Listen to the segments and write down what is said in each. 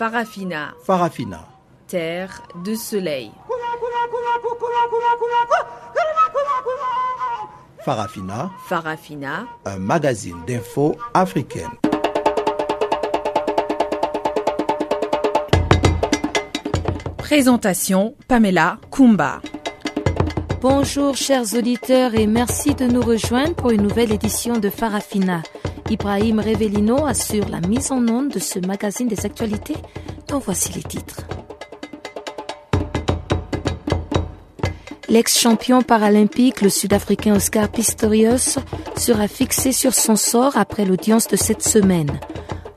Farafina. Farafina. Terre de soleil. Farafina. Farafina. Un magazine d'infos africaine. Présentation Pamela Kumba. Bonjour chers auditeurs et merci de nous rejoindre pour une nouvelle édition de Farafina. Ibrahim Revelino assure la mise en onde de ce magazine des actualités dont voici les titres. L'ex-champion paralympique, le Sud-Africain Oscar Pistorius, sera fixé sur son sort après l'audience de cette semaine.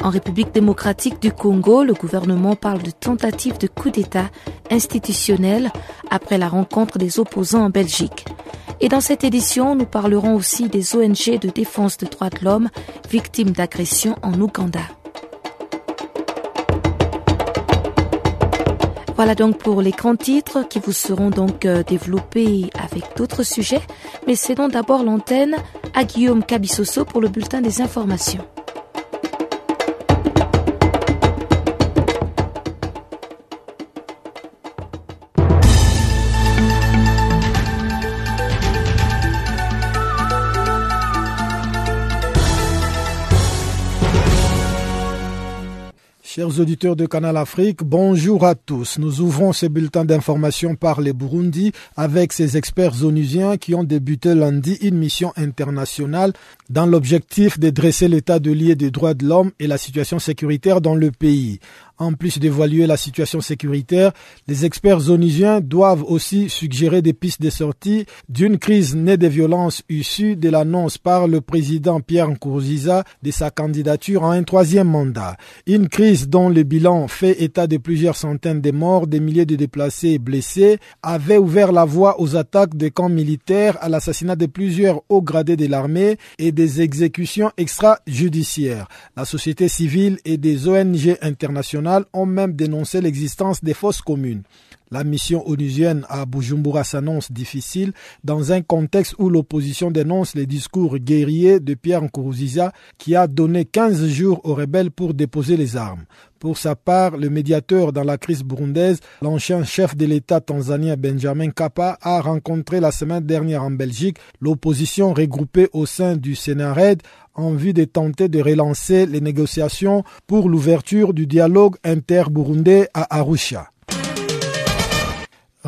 En République démocratique du Congo, le gouvernement parle de tentative de coup d'État institutionnel après la rencontre des opposants en Belgique. Et dans cette édition, nous parlerons aussi des ONG de défense des droits de l'homme victimes d'agressions en Ouganda. Voilà donc pour les grands titres qui vous seront donc euh, développés avec d'autres sujets. Mais cédons d'abord l'antenne à Guillaume Cabissoso pour le bulletin des informations. Chers auditeurs de Canal Afrique, bonjour à tous. Nous ouvrons ce bulletin d'information par les Burundi avec ces experts onusiens qui ont débuté lundi une mission internationale dans l'objectif de dresser l'état de lié des droits de l'homme et la situation sécuritaire dans le pays. En plus d'évaluer la situation sécuritaire, les experts onusiens doivent aussi suggérer des pistes de sortie d'une crise née des violences issues de l'annonce par le président Pierre Nkurunziza de sa candidature à un troisième mandat. Une crise dont le bilan fait état de plusieurs centaines de morts, des milliers de déplacés et blessés, avait ouvert la voie aux attaques de camps militaires, à l'assassinat de plusieurs hauts gradés de l'armée et des exécutions extrajudiciaires. La société civile et des ONG internationales ont même dénoncé l'existence des fausses communes. La mission onusienne à Bujumbura s'annonce difficile dans un contexte où l'opposition dénonce les discours guerriers de Pierre Nkurunziza qui a donné 15 jours aux rebelles pour déposer les armes. Pour sa part, le médiateur dans la crise burundaise, l'ancien chef de l'État tanzanien Benjamin Kappa, a rencontré la semaine dernière en Belgique l'opposition regroupée au sein du Sénarède en vue de tenter de relancer les négociations pour l'ouverture du dialogue inter-burundais à Arusha.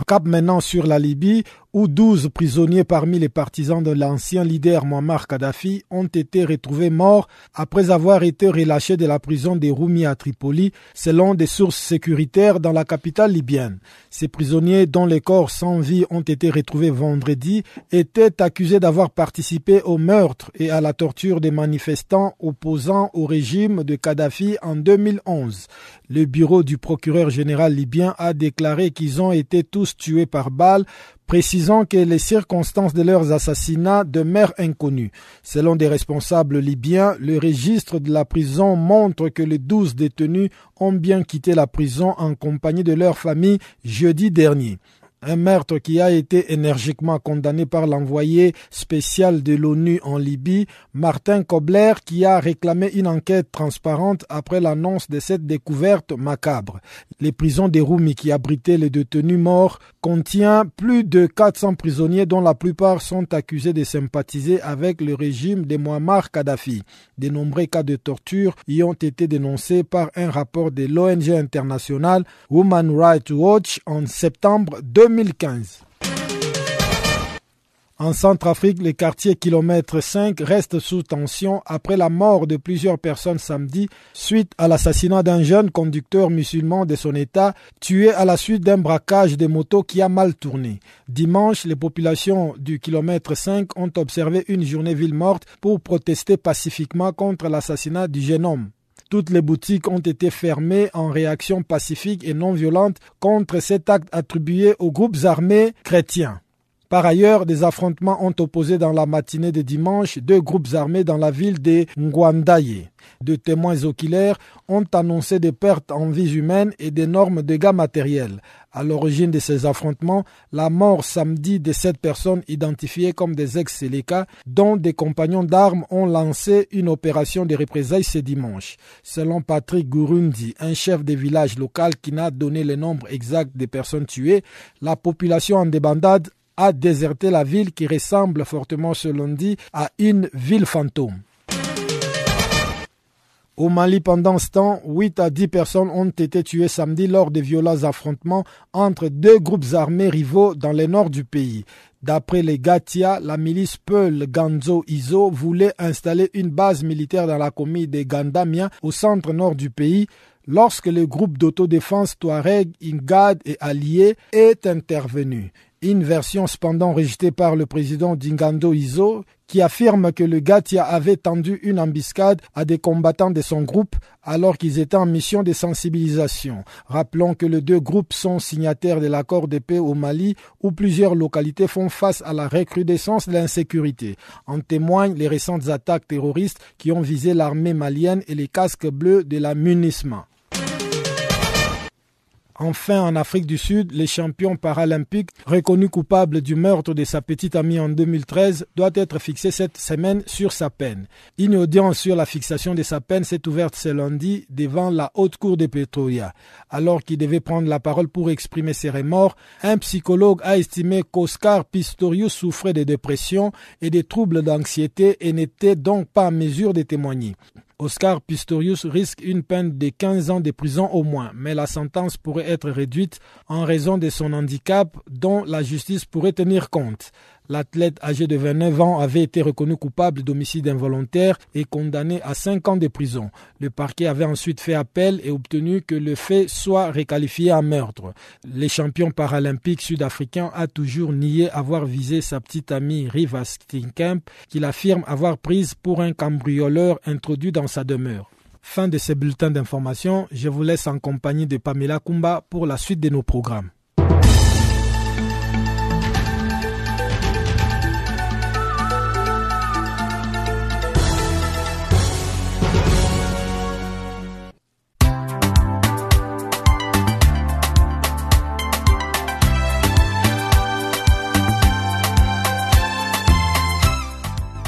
Cap maintenant sur la Libye, où 12 prisonniers parmi les partisans de l'ancien leader Muammar Kadhafi ont été retrouvés morts après avoir été relâchés de la prison des Roumi à Tripoli, selon des sources sécuritaires dans la capitale libyenne. Ces prisonniers, dont les corps sans vie ont été retrouvés vendredi, étaient accusés d'avoir participé au meurtre et à la torture des manifestants opposant au régime de Kadhafi en 2011. Le bureau du procureur général libyen a déclaré qu'ils ont été tous tués par balles précisant que les circonstances de leurs assassinats demeurent inconnues. Selon des responsables libyens, le registre de la prison montre que les douze détenus ont bien quitté la prison en compagnie de leur famille jeudi dernier un meurtre qui a été énergiquement condamné par l'envoyé spécial de l'ONU en Libye, Martin Kobler, qui a réclamé une enquête transparente après l'annonce de cette découverte macabre. Les prisons des Roumi qui abritaient les détenus morts contient plus de 400 prisonniers dont la plupart sont accusés de sympathiser avec le régime de Muammar Kadhafi. De nombreux cas de torture y ont été dénoncés par un rapport de l'ONG internationale Human Rights Watch en septembre 2000. 2015. En Centrafrique, le quartier kilomètre 5 reste sous tension après la mort de plusieurs personnes samedi suite à l'assassinat d'un jeune conducteur musulman de son État tué à la suite d'un braquage de motos qui a mal tourné. Dimanche, les populations du kilomètre 5 ont observé une journée ville morte pour protester pacifiquement contre l'assassinat du jeune homme. Toutes les boutiques ont été fermées en réaction pacifique et non violente contre cet acte attribué aux groupes armés chrétiens. Par ailleurs, des affrontements ont opposé dans la matinée de dimanche deux groupes armés dans la ville de Ngwandaye. Deux témoins oculaires ont annoncé des pertes en vies humaines et d'énormes dégâts matériels. À l'origine de ces affrontements, la mort samedi de sept personnes identifiées comme des ex-Séléka, dont des compagnons d'armes ont lancé une opération de représailles ce dimanche. Selon Patrick Gurundi, un chef de village local qui n'a donné le nombre exact des personnes tuées, la population en débandade a déserté la ville qui ressemble fortement ce lundi à une ville fantôme. Au Mali, pendant ce temps, 8 à 10 personnes ont été tuées samedi lors de violents affrontements entre deux groupes armés rivaux dans le nord du pays. D'après les Gatia, la milice Peul Ganzo Iso voulait installer une base militaire dans la commune de Gandamia au centre nord du pays lorsque le groupe d'autodéfense Touareg, Ingad et Alliés est intervenu. Une version cependant rejetée par le président Dingando Iso qui affirme que le Gatia avait tendu une embuscade à des combattants de son groupe alors qu'ils étaient en mission de sensibilisation. Rappelons que les deux groupes sont signataires de l'accord de paix au Mali où plusieurs localités font face à la recrudescence de l'insécurité. En témoignent les récentes attaques terroristes qui ont visé l'armée malienne et les casques bleus de la MUNISMA. Enfin, en Afrique du Sud, le champion paralympique, reconnu coupable du meurtre de sa petite amie en 2013, doit être fixé cette semaine sur sa peine. Une audience sur la fixation de sa peine s'est ouverte ce lundi devant la haute cour de Petrolia. Alors qu'il devait prendre la parole pour exprimer ses remords, un psychologue a estimé qu'Oscar Pistorius souffrait de dépression et des troubles d'anxiété et n'était donc pas en mesure de témoigner. Oscar Pistorius risque une peine de 15 ans de prison au moins, mais la sentence pourrait être réduite en raison de son handicap dont la justice pourrait tenir compte. L'athlète âgé de 29 ans avait été reconnu coupable d'homicide involontaire et condamné à 5 ans de prison. Le parquet avait ensuite fait appel et obtenu que le fait soit réqualifié en meurtre. Le champion paralympique sud-africain a toujours nié avoir visé sa petite amie Riva Steenkamp, qu'il affirme avoir prise pour un cambrioleur introduit dans sa demeure. Fin de ce bulletin d'information, je vous laisse en compagnie de Pamela Kumba pour la suite de nos programmes.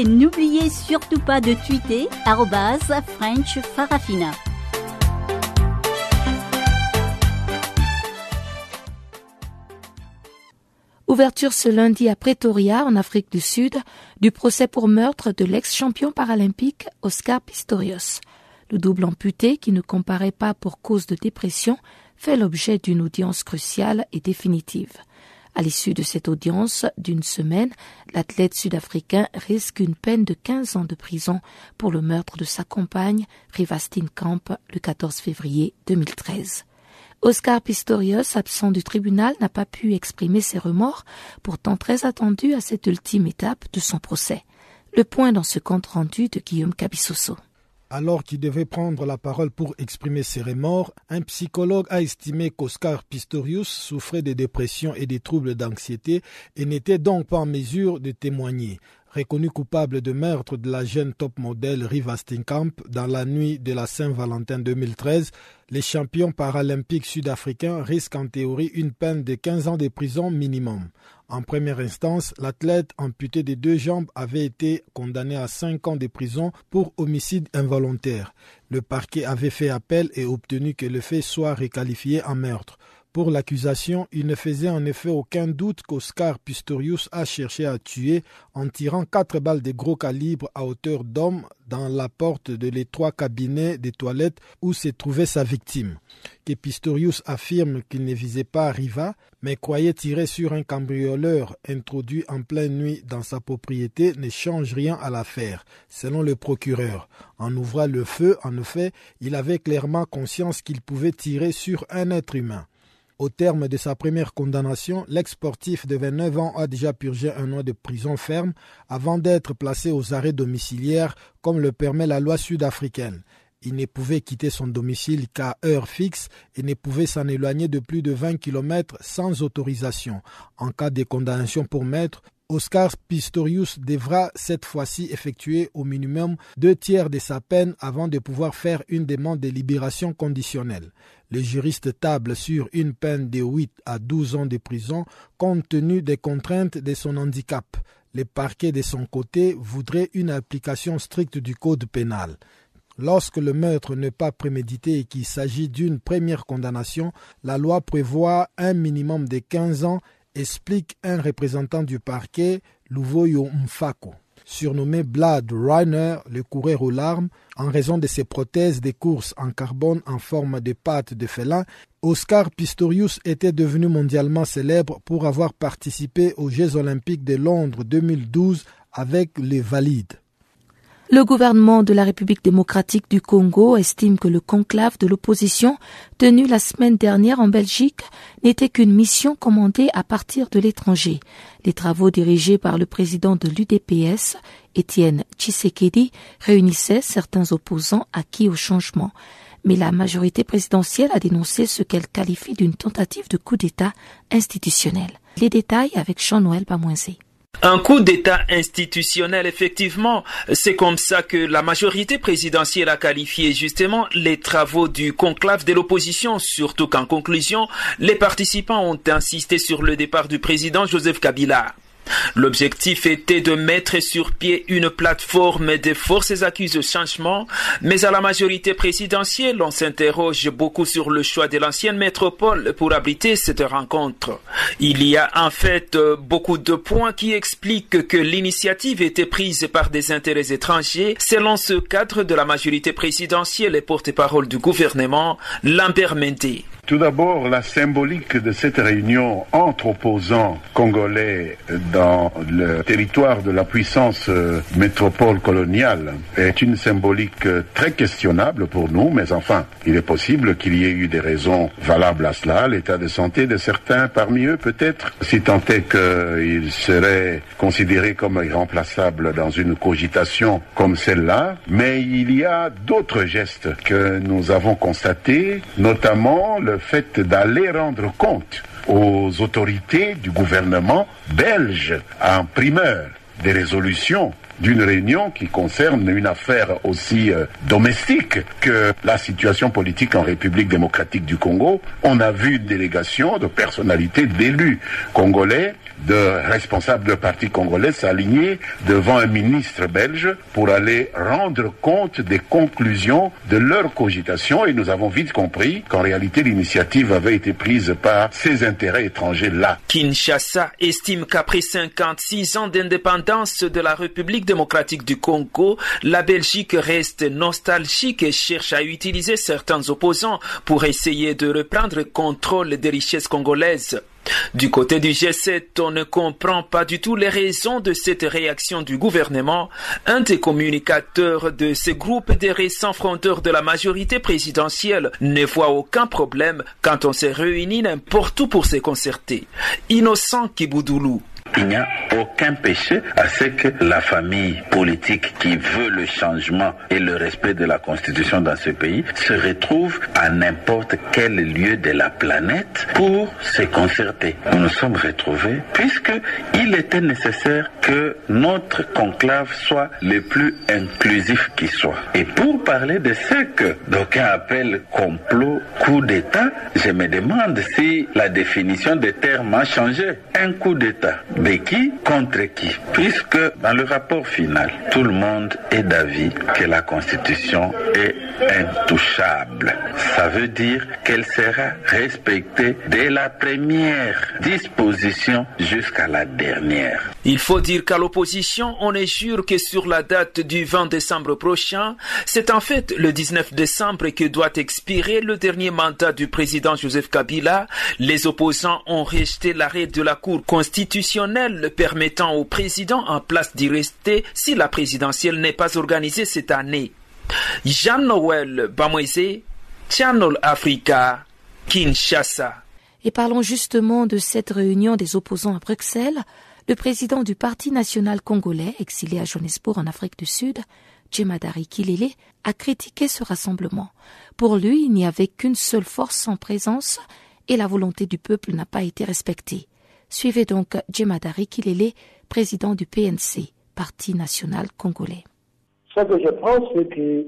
Et n'oubliez surtout pas de tweeter French Farafina. Ouverture ce lundi à Pretoria, en Afrique du Sud, du procès pour meurtre de l'ex-champion paralympique Oscar Pistorius. Le double amputé, qui ne comparait pas pour cause de dépression, fait l'objet d'une audience cruciale et définitive. À l'issue de cette audience d'une semaine, l'athlète sud-africain risque une peine de 15 ans de prison pour le meurtre de sa compagne, Rivastine Camp, le 14 février 2013. Oscar Pistorius, absent du tribunal, n'a pas pu exprimer ses remords, pourtant très attendu à cette ultime étape de son procès. Le point dans ce compte rendu de Guillaume Cabissoso. Alors qu'il devait prendre la parole pour exprimer ses remords, un psychologue a estimé qu'Oscar Pistorius souffrait de dépression et des troubles d'anxiété et n'était donc pas en mesure de témoigner. Reconnu coupable de meurtre de la jeune top modèle Riva Steenkamp dans la nuit de la Saint-Valentin 2013, les champions paralympiques sud-africains risquent en théorie une peine de 15 ans de prison minimum. En première instance, l'athlète amputé des deux jambes avait été condamné à 5 ans de prison pour homicide involontaire. Le parquet avait fait appel et obtenu que le fait soit requalifié en meurtre. Pour l'accusation, il ne faisait en effet aucun doute qu'Oscar Pistorius a cherché à tuer en tirant quatre balles de gros calibre à hauteur d'homme dans la porte de l'étroit cabinet des toilettes où se trouvait sa victime. Que Pistorius affirme qu'il ne visait pas Riva, mais croyait tirer sur un cambrioleur introduit en pleine nuit dans sa propriété ne change rien à l'affaire, selon le procureur. En ouvrant le feu, en effet, il avait clairement conscience qu'il pouvait tirer sur un être humain. Au terme de sa première condamnation, l'ex-sportif de 29 ans a déjà purgé un an de prison ferme avant d'être placé aux arrêts domiciliaires comme le permet la loi sud-africaine. Il ne pouvait quitter son domicile qu'à heure fixe et ne pouvait s'en éloigner de plus de 20 km sans autorisation. En cas de condamnation pour maître, Oscar Pistorius devra cette fois-ci effectuer au minimum deux tiers de sa peine avant de pouvoir faire une demande de libération conditionnelle. Les juristes tablent sur une peine de 8 à 12 ans de prison compte tenu des contraintes de son handicap. Le parquet de son côté voudrait une application stricte du code pénal. Lorsque le meurtre n'est pas prémédité et qu'il s'agit d'une première condamnation, la loi prévoit un minimum de 15 ans explique un représentant du parquet, Luvoyo Mfako. Surnommé Blood Runner, le coureur aux larmes, en raison de ses prothèses de course en carbone en forme de pattes de félin, Oscar Pistorius était devenu mondialement célèbre pour avoir participé aux Jeux olympiques de Londres 2012 avec les Valides. Le gouvernement de la République démocratique du Congo estime que le conclave de l'opposition tenu la semaine dernière en Belgique n'était qu'une mission commandée à partir de l'étranger. Les travaux dirigés par le président de l'UDPS, Étienne Tshisekedi, réunissaient certains opposants acquis au changement. Mais la majorité présidentielle a dénoncé ce qu'elle qualifie d'une tentative de coup d'État institutionnel. Les détails avec Jean-Noël Bamoisé. Un coup d'État institutionnel, effectivement, c'est comme ça que la majorité présidentielle a qualifié justement les travaux du conclave de l'opposition, surtout qu'en conclusion, les participants ont insisté sur le départ du président Joseph Kabila. L'objectif était de mettre sur pied une plateforme des forces accusées de changement, mais à la majorité présidentielle, on s'interroge beaucoup sur le choix de l'ancienne métropole pour abriter cette rencontre. Il y a en fait beaucoup de points qui expliquent que l'initiative était prise par des intérêts étrangers selon ce cadre de la majorité présidentielle et porte-parole du gouvernement, Lambert. Tout d'abord, la symbolique de cette réunion entre opposants congolais dans le territoire de la puissance métropole coloniale est une symbolique très questionnable pour nous, mais enfin, il est possible qu'il y ait eu des raisons valables à cela. L'état de santé de certains parmi eux, peut-être, si tant est qu'ils seraient considérés comme irremplaçables dans une cogitation comme celle-là. Mais il y a d'autres gestes que nous avons constatés, notamment le fait d'aller rendre compte aux autorités du gouvernement belge en primeur des résolutions d'une réunion qui concerne une affaire aussi euh, domestique que la situation politique en République démocratique du Congo. On a vu une délégation de personnalités d'élus congolais de responsables de partis congolais s'aligner devant un ministre belge pour aller rendre compte des conclusions de leur cogitation et nous avons vite compris qu'en réalité l'initiative avait été prise par ces intérêts étrangers-là. Kinshasa estime qu'après 56 ans d'indépendance de la République démocratique du Congo, la Belgique reste nostalgique et cherche à utiliser certains opposants pour essayer de reprendre le contrôle des richesses congolaises. Du côté du G7, on ne comprend pas du tout les raisons de cette réaction du gouvernement. Un des communicateurs de ce groupe des récents fronteurs de la majorité présidentielle ne voit aucun problème quand on se réunit n'importe où pour se concerter. Innocent Kiboudoulou. Il n'y a aucun péché à ce que la famille politique qui veut le changement et le respect de la Constitution dans ce pays se retrouve à n'importe quel lieu de la planète pour se concerter. Nous nous sommes retrouvés puisque il était nécessaire que notre conclave soit le plus inclusif qui soit. Et pour parler de ce que d'aucuns appellent complot, coup d'État, je me demande si la définition des termes a changé. Un coup d'État de qui contre qui? Puisque dans le rapport final, tout le monde est d'avis que la Constitution est intouchable. Ça veut dire qu'elle sera respectée dès la première disposition jusqu'à la dernière. Il faut dire qu'à l'opposition, on est sûr que sur la date du 20 décembre prochain, c'est en fait le 19 décembre que doit expirer le dernier mandat du président Joseph Kabila. Les opposants ont rejeté l'arrêt de la Cour constitutionnelle permettant au président en place d'y rester si la présidentielle n'est pas organisée cette année. Jean-Noël Bamoise, Channel Africa, Kinshasa. Et parlons justement de cette réunion des opposants à Bruxelles. Le président du Parti national congolais, exilé à Johannesburg en Afrique du Sud, Djemadari Kilele, a critiqué ce rassemblement. Pour lui, il n'y avait qu'une seule force sans présence et la volonté du peuple n'a pas été respectée. Suivez donc Djemadari Kilele, président du PNC, Parti national congolais. Ce que je pense, c'est que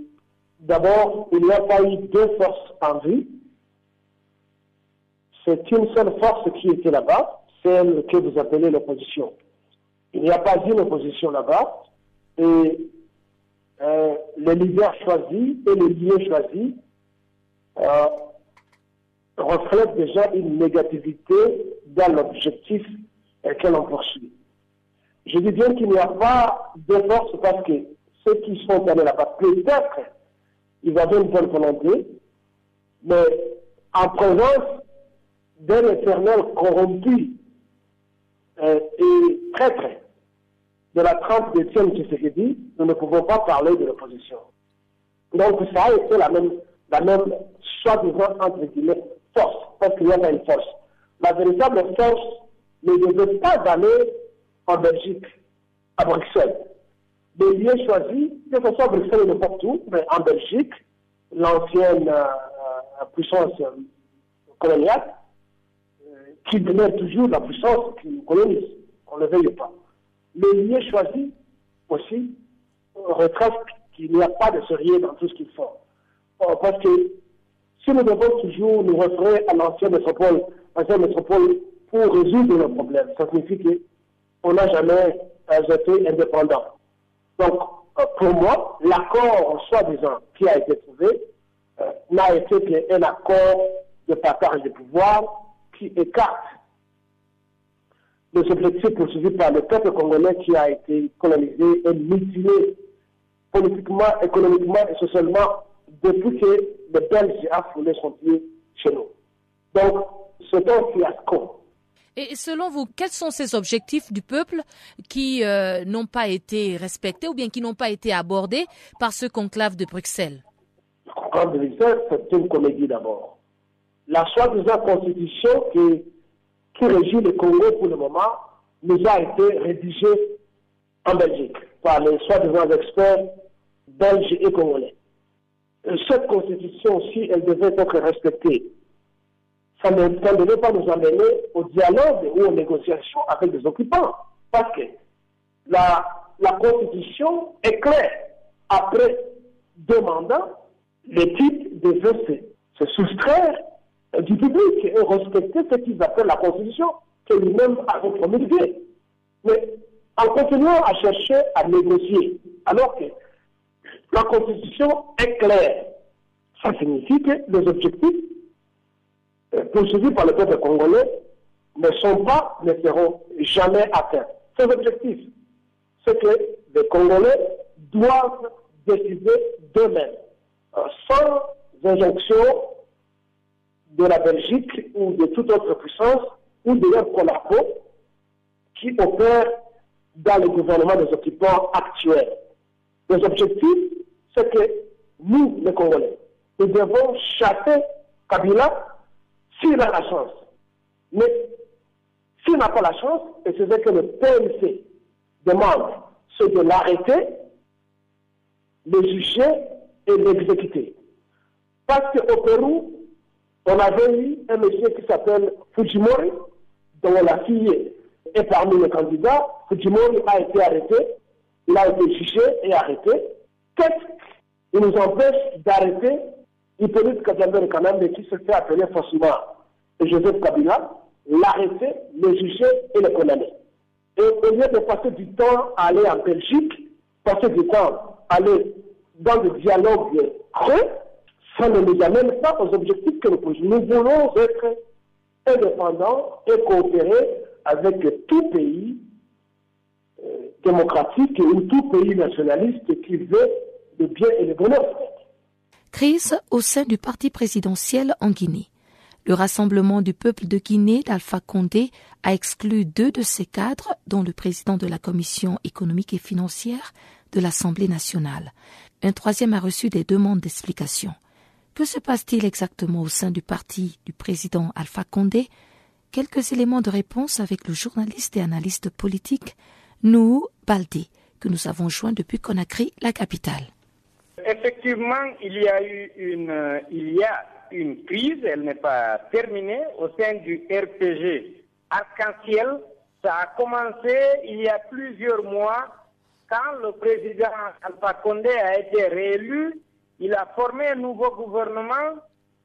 d'abord, il n'y a pas eu deux forces en vue. C'est une seule force qui était là-bas, celle que vous appelez l'opposition. Il n'y a pas une opposition là-bas. Et euh, les leaders choisis et les lieux choisis euh, reflètent déjà une négativité dans l'objectif que l'on poursuit. Je dis bien qu'il n'y a pas de force parce que ceux qui sont allés là-bas, peut-être ils avaient une bonne volonté, mais en présence d'un éternel corrompu euh, et traître de la trempe d'Étienne Tshisekedi, nous ne pouvons pas parler de l'opposition. Donc ça a été la même, la même soi-disant, entre guillemets, force, parce qu'il y a pas une force. La véritable force ne devait pas aller en Belgique, à Bruxelles. Les lieux choisis, que ce soit Bruxelles ou n'importe où, mais en Belgique, l'ancienne euh, euh, puissance euh, coloniale, qui demeure toujours la puissance qui nous colonise. On ne le veuille pas. Les lieux choisis aussi retracent qu'il n'y a pas de sérieux dans tout ce qu'ils font. Parce que si nous devons toujours nous référer à l'ancienne métropole, l'ancienne métropole pour résoudre nos problèmes, ça signifie qu'on n'a jamais été indépendant. Donc, pour moi, l'accord soi-disant qui a été trouvé euh, n'a été qu'un accord de partage de pouvoir qui écarte les objectifs poursuivis par le peuple congolais qui a été colonisé et mutilé politiquement, économiquement et socialement depuis que les Belges a foulé son pied chez nous. Donc, c'est un fiasco. Et selon vous, quels sont ces objectifs du peuple qui euh, n'ont pas été respectés ou bien qui n'ont pas été abordés par ce conclave de Bruxelles? Le conclave de Bruxelles, c'est une comédie d'abord. La soi-disant constitution qui, qui régit le Congo pour le moment nous a été rédigée en Belgique par les soi-disant experts belges et congolais. cette constitution, si elle devait être respectée, ça ne, devait pas nous amener au dialogue ou aux négociations avec les occupants. Parce que la, Constitution est claire. Après deux mandats, les types devaient se, soustraire du public et respecter ce qu'ils appellent la Constitution, que lui-même avait promulguée. Mais en continuant à chercher à négocier, alors que la Constitution est claire, ça signifie que les objectifs poursuivis par le peuple congolais ne sont pas, ne seront jamais atteints. Ces objectifs, c'est que les Congolais doivent décider d'eux-mêmes, euh, sans injonction de la Belgique ou de toute autre puissance ou de leurs collaboraux qui opèrent dans le gouvernement des occupants actuels. Les objectifs, c'est que nous, les Congolais, nous devons chasser Kabila s'il a la chance. Mais s'il n'a pas la chance, et c'est ce que le PNC demande, c'est de l'arrêter, le juger et l'exécuter. Parce qu'au Pérou, on avait eu un monsieur qui s'appelle Fujimori, dont la fille est parmi les candidats. Fujimori a été arrêté, il a été jugé et arrêté. Qu'est-ce qui nous empêche d'arrêter Hippolyte Kazamber Kanambe qui se fait appeler faussement Joseph Kabila, l'arrêter, le juger et le condamner. Et au lieu de passer du temps à aller en Belgique, passer du temps à aller dans le dialogue creux, ça ne nous amène pas aux objectifs que nous posons. Nous voulons être indépendants et coopérer avec tout pays euh, démocratique ou tout pays nationaliste qui veut le bien et le bonheur. Crise au sein du parti présidentiel en Guinée. Le Rassemblement du peuple de Guinée d'Alpha Condé a exclu deux de ses cadres, dont le président de la Commission économique et financière de l'Assemblée nationale. Un troisième a reçu des demandes d'explication. Que se passe-t-il exactement au sein du parti du président Alpha Condé? Quelques éléments de réponse avec le journaliste et analyste politique Nou Baldé, que nous avons joint depuis Conakry, la capitale. Effectivement, il y a eu une, il y a une crise, elle n'est pas terminée, au sein du RPG Arc-en-Ciel. Ça a commencé il y a plusieurs mois quand le président Alpha Condé a été réélu. Il a formé un nouveau gouvernement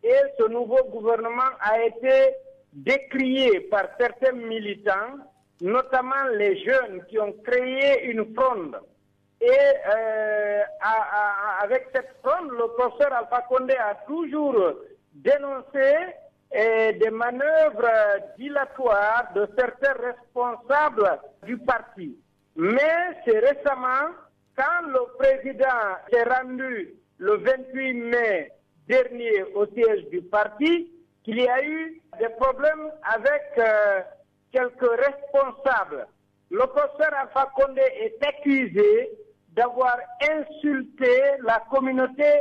et ce nouveau gouvernement a été décrié par certains militants, notamment les jeunes qui ont créé une fronde. Et euh, avec cette fronde, le professeur Alpha Condé a toujours dénoncer des manœuvres dilatoires de certains responsables du parti. Mais c'est récemment, quand le président s'est rendu le 28 mai dernier au siège du parti, qu'il y a eu des problèmes avec euh, quelques responsables. Le professeur Alpha Condé est accusé d'avoir insulté la communauté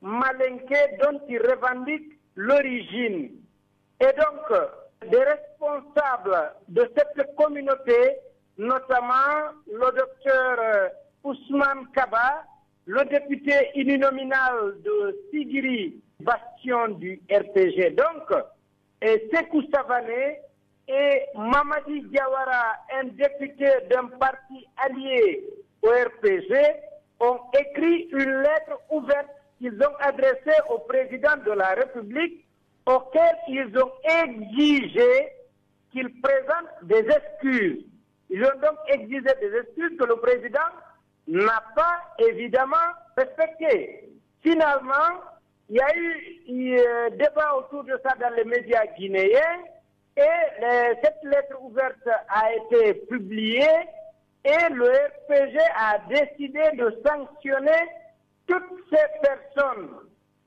malinquée dont il revendique l'origine. Et donc, des responsables de cette communauté, notamment le docteur euh, Ousmane Kaba, le député uninominal de Sigiri, bastion du RPG. Donc, et Sekou Savané et Mamadi Diawara, un député d'un parti allié au RPG, ont écrit une lettre ouverte qu'ils ont adressé au président de la République auquel ils ont exigé qu'il présente des excuses. Ils ont donc exigé des excuses que le président n'a pas évidemment respectées. Finalement, il y a eu un débat autour de ça dans les médias guinéens et cette lettre ouverte a été publiée et le RPG a décidé de sanctionner toutes ces personnes,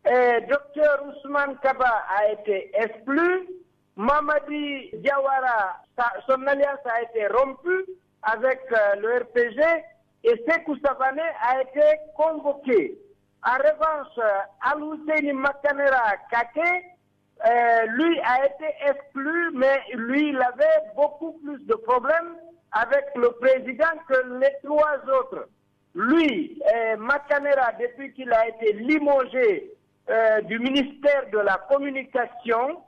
euh, docteur Ousmane Kaba a été exclu, Mamadi Diawara, son alliance a été rompue avec euh, le RPG et Sekou Savané a été convoqué. En revanche, Alousseni Makanera Kake, euh, lui a été exclu, mais lui, il avait beaucoup plus de problèmes avec le président que les trois autres. Lui, eh, Macanera, depuis qu'il a été limogé euh, du ministère de la Communication,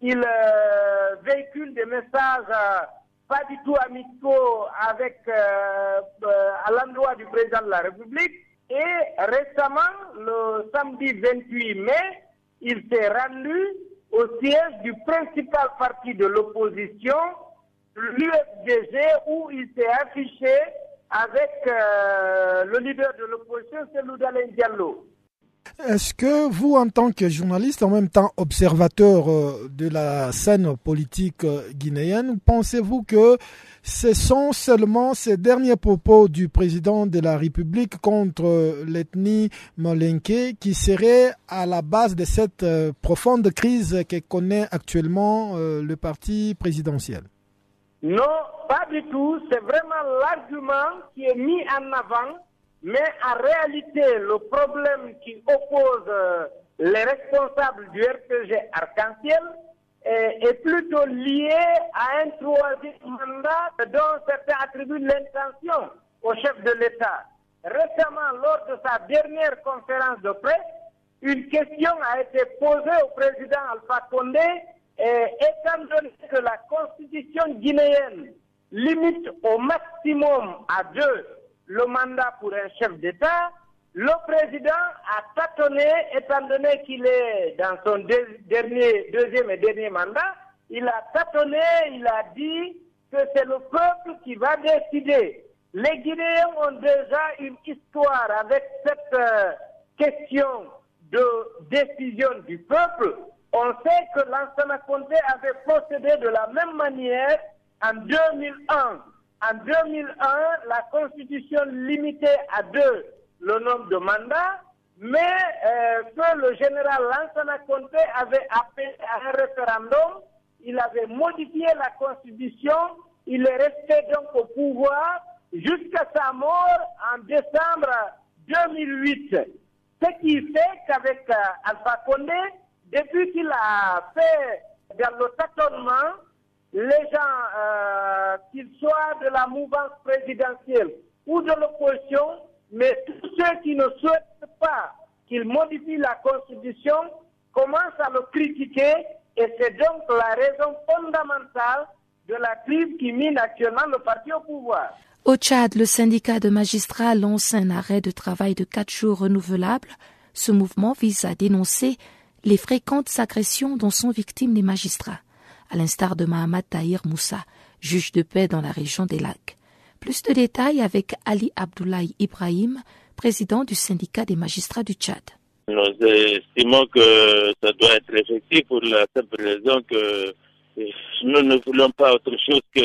il euh, véhicule des messages euh, pas du tout amicaux avec, à l'endroit du président de la République. Et récemment, le samedi 28 mai, il s'est rendu au siège du principal parti de l'opposition, l'UFDG, où il s'est affiché avec euh, le leader de l'opposition, c'est Diallo. Est-ce que vous, en tant que journaliste, en même temps observateur euh, de la scène politique euh, guinéenne, pensez-vous que ce sont seulement ces derniers propos du président de la République contre l'ethnie molenke qui seraient à la base de cette profonde crise que connaît actuellement le parti présidentiel? Non, pas du tout. C'est vraiment l'argument qui est mis en avant. Mais en réalité, le problème qui oppose euh, les responsables du RPG Arc-en-Ciel est, plutôt lié à un troisième mandat dont certains attribuent l'intention au chef de l'État. Récemment, lors de sa dernière conférence de presse, une question a été posée au président Alpha Condé et étant donné que la constitution guinéenne limite au maximum à deux le mandat pour un chef d'État, le président a tâtonné, étant donné qu'il est dans son dernier, deuxième et dernier mandat, il a tâtonné, il a dit que c'est le peuple qui va décider. Les Guinéens ont déjà une histoire avec cette euh, question de décision du peuple, on sait que Lansana Conté avait procédé de la même manière en 2001. En 2001, la Constitution limitait à deux le nombre de mandats, mais euh, que le général Lansana Conté avait appelé à un référendum, il avait modifié la Constitution, il est resté donc au pouvoir jusqu'à sa mort en décembre 2008. Ce qui fait qu'avec euh, Alpha Condé, depuis qu'il a fait dans le tâtonnement, les gens, euh, qu'ils soient de la mouvance présidentielle ou de l'opposition, mais tous ceux qui ne souhaitent pas qu'il modifie la Constitution commencent à le critiquer et c'est donc la raison fondamentale de la crise qui mine actuellement le parti au pouvoir. Au Tchad, le syndicat de magistrats lance un arrêt de travail de quatre jours renouvelable. Ce mouvement vise à dénoncer les fréquentes agressions dont sont victimes les magistrats, à l'instar de Mahamad Tahir Moussa, juge de paix dans la région des lacs. Plus de détails avec Ali Abdoulaye Ibrahim, président du syndicat des magistrats du Tchad. Nous estimons que ça doit être effectif pour la simple raison que nous ne voulons pas autre chose que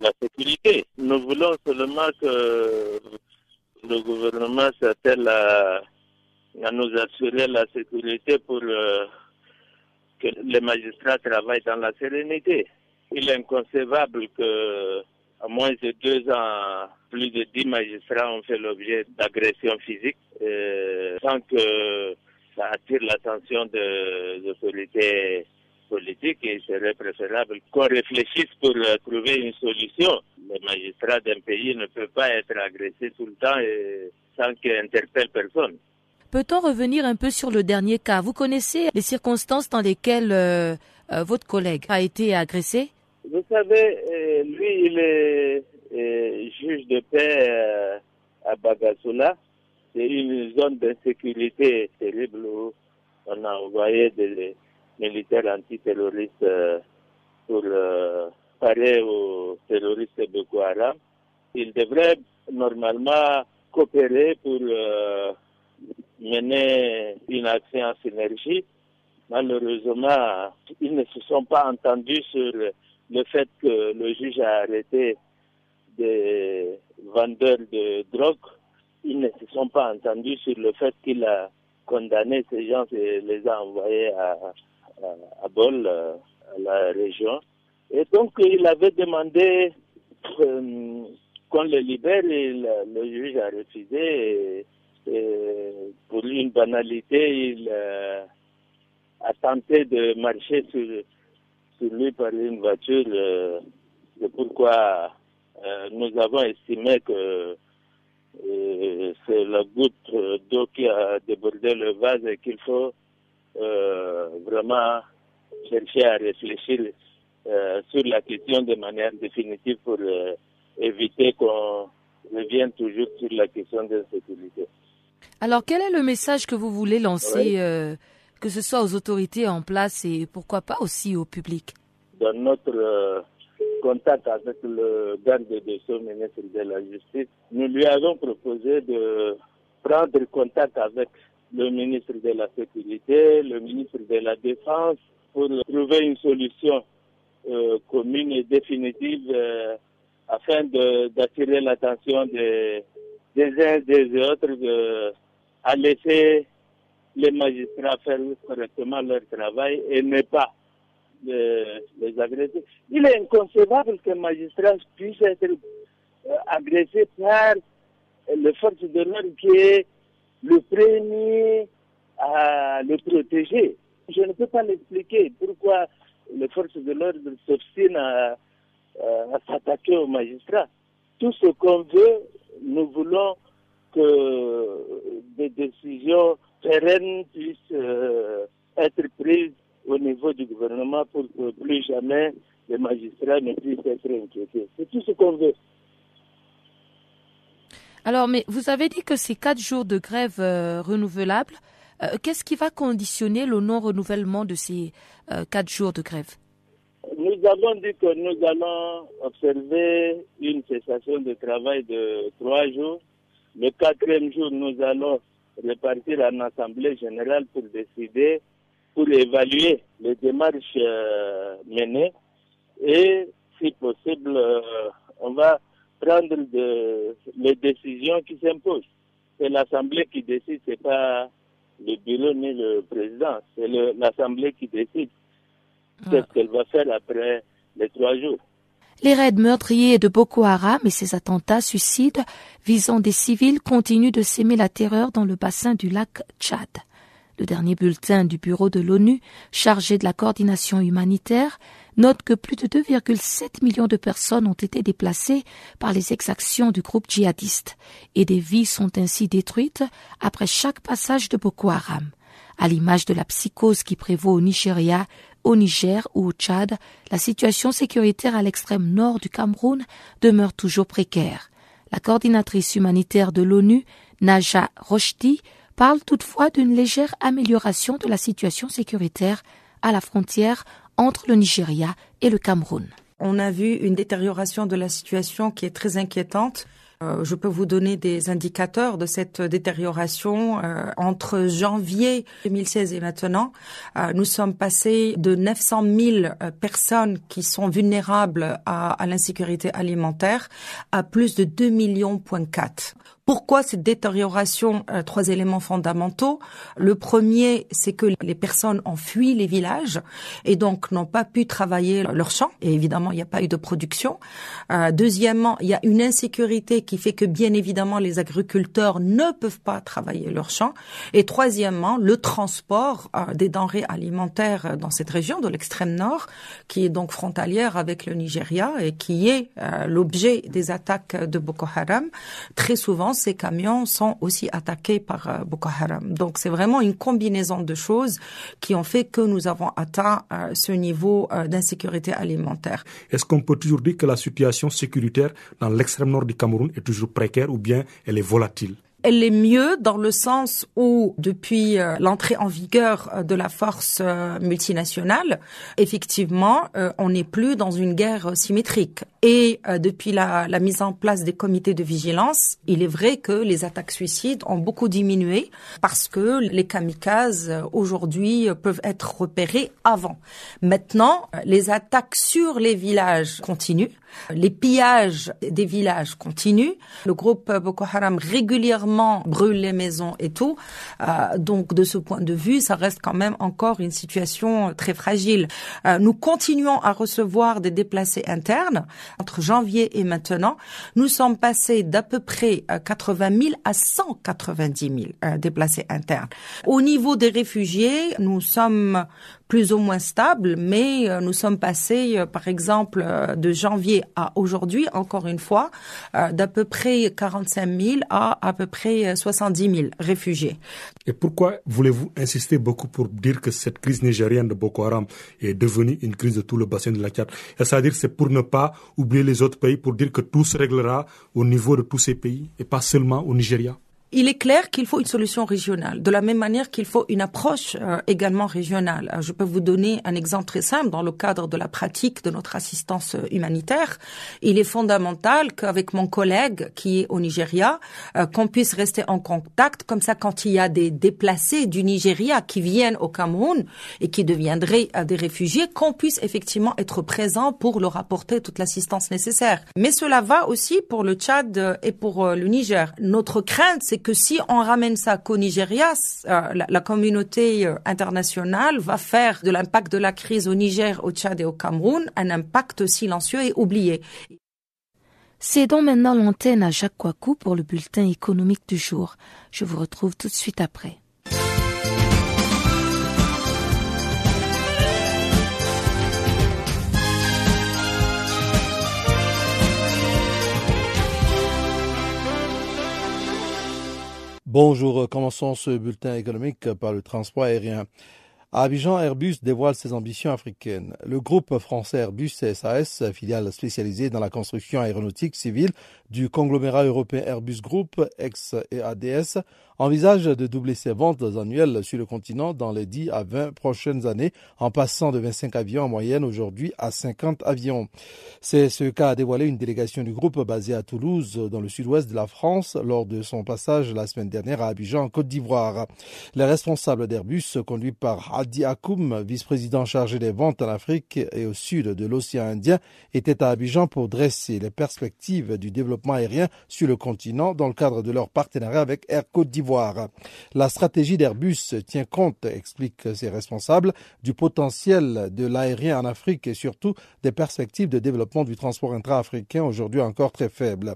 la sécurité. Nous voulons seulement que le gouvernement s'attelle à, nous assurer la sécurité pour euh, que les magistrats travaillent dans la sérénité. Il est inconcevable que, à moins de deux ans, plus de dix magistrats ont fait l'objet d'agressions physiques euh, sans que ça attire l'attention de autorités politique et il serait préférable qu'on réfléchisse pour euh, trouver une solution. Les magistrats d'un pays ne peuvent pas être agressés tout le temps et sans qu'ils interpellent personne. Peut-on revenir un peu sur le dernier cas? Vous connaissez les circonstances dans lesquelles euh, euh, votre collègue a été agressé? Vous savez, lui, il est juge de paix à Bagassoula. C'est une zone d'insécurité terrible où on a envoyé des militaires antiterroristes euh, pour euh, parer aux terroristes de Boko. Ils devraient normalement coopérer pour euh, mener une action en synergie. Malheureusement, ils ne se sont pas entendus sur le fait que le juge a arrêté des vendeurs de drogue. Ils ne se sont pas entendus sur le fait qu'il a condamné ces gens et les a envoyés à, Bol, euh, à la région. Et donc, il avait demandé euh, qu'on le libère et le, juge a refusé. Pour une banalité, il euh, a tenté de marcher sur, sur lui par une voiture. c'est pourquoi nous avons estimé que c'est la goutte d'eau qui a débordé le vase et qu'il faut euh, vraiment chercher à réfléchir euh, sur la question de manière définitive pour euh, éviter qu'on revienne toujours sur la question de sécurité. Alors, quel est le message que vous voulez lancer, que ce soit aux autorités en place et pourquoi pas aussi au public? Dans notre contact avec le garde des Sceaux, ministre de la Justice, nous lui avons proposé de prendre contact avec le ministre de la Sécurité, le ministre de la Défense, pour trouver une solution euh, commune et définitive euh, afin d'attirer l'attention des, des uns des autres à laisser les magistrats faire correctement leur travail et ne pas les agresser. Il est inconcevable qu'un magistrat puisse être euh, agressé par les forces de l'ordre qui est le premier à le protéger. Je ne peux pas l'expliquer pourquoi les forces de l'ordre s'obstinent à, s'attaquer aux magistrats. Tout ce qu'on veut, nous voulons que des décisions pérennes puissent euh, être prises au niveau du gouvernement pour que plus jamais les magistrats ne puissent être inquiétés. C'est tout ce qu'on veut. Alors, mais vous avez dit que c'est quatre jours de grève euh, renouvelable. Euh, qu'est-ce qui va conditionner le non-renouvellement de ces euh, quatre jours de grève? Nous avons dit que nous allons observer une cessation de travail de trois jours. Le quatrième jour, nous allons repartir en Assemblée générale pour décider, pour évaluer les démarches euh, menées et, si possible, euh, on va prendre de, les décisions qui s'imposent. C'est l'Assemblée qui décide, c'est pas le bureau ni le président, c'est l'Assemblée qui décide. Qu'est-ce qu'elle va faire après les trois jours les raids meurtriers de Boko Haram et ses attentats suicides visant des civils continuent de s'aimer la terreur dans le bassin du lac Tchad. Le dernier bulletin du Bureau de l'ONU, chargé de la coordination humanitaire, note que plus de 2,7 millions de personnes ont été déplacées par les exactions du groupe djihadiste et des vies sont ainsi détruites après chaque passage de Boko Haram. À l'image de la psychose qui prévaut au Nigeria au Niger ou au Tchad, la situation sécuritaire à l'extrême nord du Cameroun demeure toujours précaire. La coordinatrice humanitaire de l'ONU, Naja Rochdi, parle toutefois d'une légère amélioration de la situation sécuritaire à la frontière entre le Nigeria et le Cameroun. On a vu une détérioration de la situation qui est très inquiétante. Euh, je peux vous donner des indicateurs de cette détérioration. Euh, entre janvier 2016 et maintenant, euh, nous sommes passés de 900 000 personnes qui sont vulnérables à, l'insécurité alimentaire à plus de 2 millions. Pourquoi cette détérioration euh, Trois éléments fondamentaux? Le premier, c'est que les personnes ont fui les villages et donc n'ont pas pu travailler leurs champs. Et évidemment, il n'y a pas eu de production. Euh, deuxièmement, il y a une insécurité qui fait que bien évidemment les agriculteurs ne peuvent pas travailler leurs champs. Et troisièmement, le transport euh, des denrées alimentaires dans cette région de l'extrême nord, qui est donc frontalière avec le Nigeria et qui est l'objet des attaques de Boko Haram. Très souvent, ces camions sont aussi attaqués par euh, Boko Haram. Donc c'est vraiment une combinaison de choses qui ont fait que nous avons atteint euh, ce niveau euh, d'insécurité alimentaire. Est-ce qu'on peut toujours dire que la situation sécuritaire dans l'extrême nord du Cameroun est toujours précaire ou bien elle est volatile? Elle est mieux dans le sens où, depuis euh, l'entrée en vigueur euh, de la force euh, multinationale, effectivement, on n'est plus dans une guerre symétrique. Et depuis la, mise en place des comités de vigilance, il est vrai que les attaques suicides ont beaucoup diminué parce que les kamikazes aujourd'hui peuvent être repérés avant. Maintenant, les attaques sur les villages continuent. Les pillages des villages continuent. Le groupe Boko Haram régulièrement brûle les maisons et tout. Euh, donc de ce point de vue, ça reste quand même encore une situation très fragile. Euh, nous continuons à recevoir des déplacés internes. Entre janvier et maintenant, nous sommes passés d'à peu près 80 euh, 000 à 190 000 déplacés internes. Au niveau des réfugiés, nous sommes plus ou moins stable, mais euh, nous sommes passés, euh, par exemple, euh, de janvier à aujourd'hui, encore une fois, d'à peu près 45 000 à à peu près 70 000 réfugiés. Et pourquoi voulez-vous insister beaucoup pour dire que cette crise nigérienne de Boko Haram est devenue une crise de tout le bassin de la Tchad? C'est-à-dire c'est pour ne pas oublier les autres pays, pour dire que tout se réglera au niveau de tous ces pays et pas seulement au Nigeria? Il est clair qu'il faut une solution régionale, de la même manière qu'il faut une approche euh, également régionale. Euh, je peux vous donner un exemple très simple dans le cadre de la pratique de notre assistance euh, humanitaire. Il est fondamental qu'avec mon collègue qui est au Nigeria, qu'on puisse rester en contact. Comme ça, quand il y a des déplacés du Nigeria qui viennent au Cameroun et qui deviendraient des réfugiés, qu'on puisse effectivement être présent pour leur apporter toute l'assistance nécessaire. Mais cela va aussi pour le Tchad et pour le Niger. Notre crainte, c'est que si on ramène ça qu'au Nigeria, la, communauté euh, internationale va faire de l'impact de la crise au Niger, au Tchad et au Cameroun un impact silencieux et oublié. Cédons maintenant l'antenne à Jacques Kouakou pour le bulletin économique du jour. Je vous retrouve tout de suite après. Bonjour, commençons ce bulletin économique par le transport aérien. À Abidjan, Airbus dévoile ses ambitions africaines. Le groupe français Airbus SAS, filiale spécialisée dans la construction aéronautique civile du conglomérat européen Airbus Group, ex-EADS, envisage de doubler ses ventes annuelles sur le continent dans les 10 à 20 prochaines années, en passant de 25 avions en moyenne aujourd'hui à 50 avions. C'est ce qu'a dévoilé une délégation du groupe basée à Toulouse, dans le sud-ouest de la France, lors de son passage la semaine dernière à Abidjan, en Côte d'Ivoire. Les responsables d'Airbus, conduits par Hadi Akoum, vice-président chargé des ventes en Afrique et au sud de l'océan Indien, étaient à Abidjan pour dresser les perspectives du développement aérien sur le continent dans le cadre de leur partenariat avec Air Côte d'Ivoire. La stratégie d'Airbus tient compte, expliquent ses responsables, du potentiel de l'aérien en Afrique et surtout des perspectives de développement du transport intra-africain aujourd'hui encore très faibles.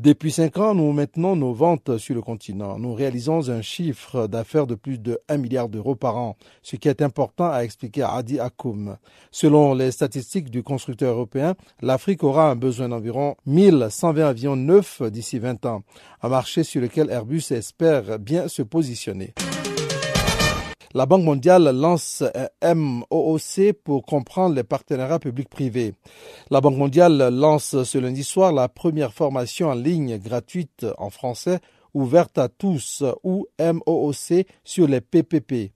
Depuis cinq ans, nous maintenons nos ventes sur le continent. Nous réalisons un chiffre d'affaires de plus de 1 milliard d'euros par an, ce qui est important à expliquer à Adi Akoum. Selon les statistiques du constructeur européen, l'Afrique aura un besoin d'environ 1120 avions neufs d'ici 20 ans, un marché sur lequel Airbus espère bien se positionner. La Banque mondiale lance un MOOC pour comprendre les partenariats publics-privés. La Banque mondiale lance ce lundi soir la première formation en ligne gratuite en français ouverte à tous ou MOOC sur les PPP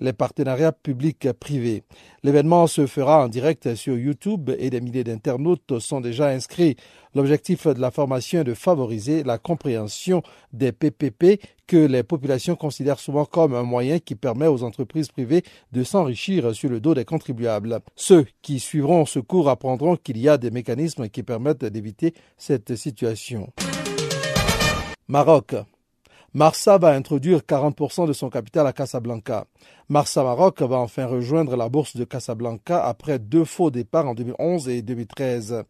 les partenariats publics-privés. L'événement se fera en direct sur YouTube et des milliers d'internautes sont déjà inscrits. L'objectif de la formation est de favoriser la compréhension des PPP que les populations considèrent souvent comme un moyen qui permet aux entreprises privées de s'enrichir sur le dos des contribuables. Ceux qui suivront ce cours apprendront qu'il y a des mécanismes qui permettent d'éviter cette situation. Maroc. Marsa va introduire 40% de son capital à Casablanca. Marsa Maroc va enfin rejoindre la bourse de Casablanca après deux faux départs en 2011 et 2013.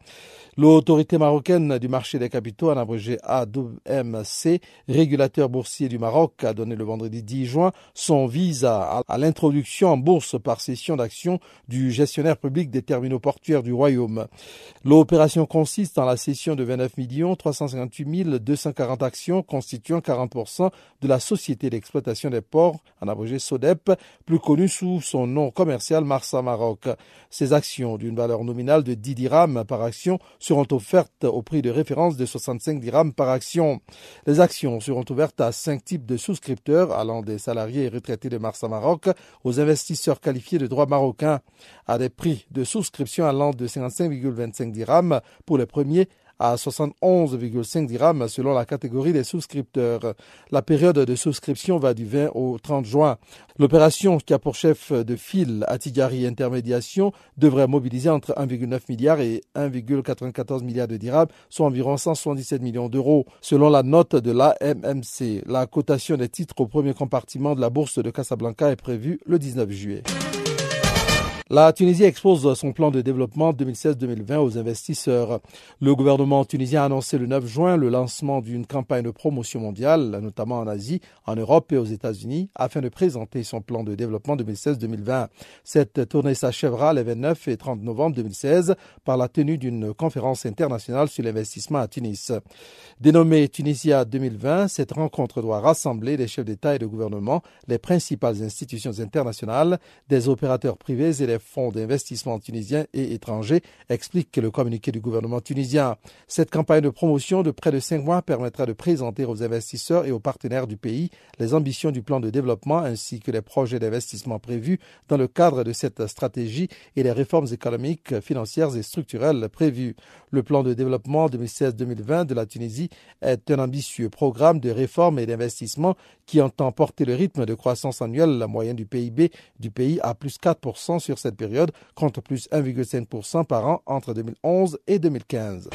L'autorité marocaine du marché des capitaux, en abrégé AMC, régulateur boursier du Maroc, a donné le vendredi 10 juin son visa à l'introduction en bourse par cession d'actions du gestionnaire public des terminaux portuaires du Royaume. L'opération consiste en la cession de 29 358 240 actions constituant 40% de la société d'exploitation des ports, en abrégé SODEP, plus connu sous son nom commercial Marsa Maroc. Ces actions d'une valeur nominale de 10 dirhams par action seront offertes au prix de référence de 65 dirhams par action. Les actions seront ouvertes à cinq types de souscripteurs allant des salariés et retraités de Marsa Maroc aux investisseurs qualifiés de droit marocain à des prix de souscription allant de 55,25 dirhams pour les premiers à 71,5 dirhams selon la catégorie des souscripteurs. La période de souscription va du 20 au 30 juin. L'opération qui a pour chef de file Atigari Intermédiation devrait mobiliser entre 1,9 milliard et 1,94 milliard de dirhams, soit environ 177 millions d'euros. Selon la note de l'AMMC, la cotation des titres au premier compartiment de la bourse de Casablanca est prévue le 19 juillet. La Tunisie expose son plan de développement 2016-2020 aux investisseurs. Le gouvernement tunisien a annoncé le 9 juin le lancement d'une campagne de promotion mondiale, notamment en Asie, en Europe et aux États-Unis, afin de présenter son plan de développement 2016-2020. Cette tournée s'achèvera les 29 et 30 novembre 2016 par la tenue d'une conférence internationale sur l'investissement à Tunis. Dénommée Tunisia 2020, cette rencontre doit rassembler les chefs d'État et de gouvernement, les principales institutions internationales, des opérateurs privés et les fonds d'investissement tunisiens et étrangers, explique le communiqué du gouvernement tunisien. Cette campagne de promotion de près de cinq mois permettra de présenter aux investisseurs et aux partenaires du pays les ambitions du plan de développement ainsi que les projets d'investissement prévus dans le cadre de cette stratégie et les réformes économiques, financières et structurelles prévues. Le plan de développement 2016-2020 de la Tunisie est un ambitieux programme de réformes et d'investissement qui entend porter le rythme de croissance annuelle moyenne du PIB du pays à plus 4% sur cette cette période contre plus 1,5% par an entre 2011 et 2015.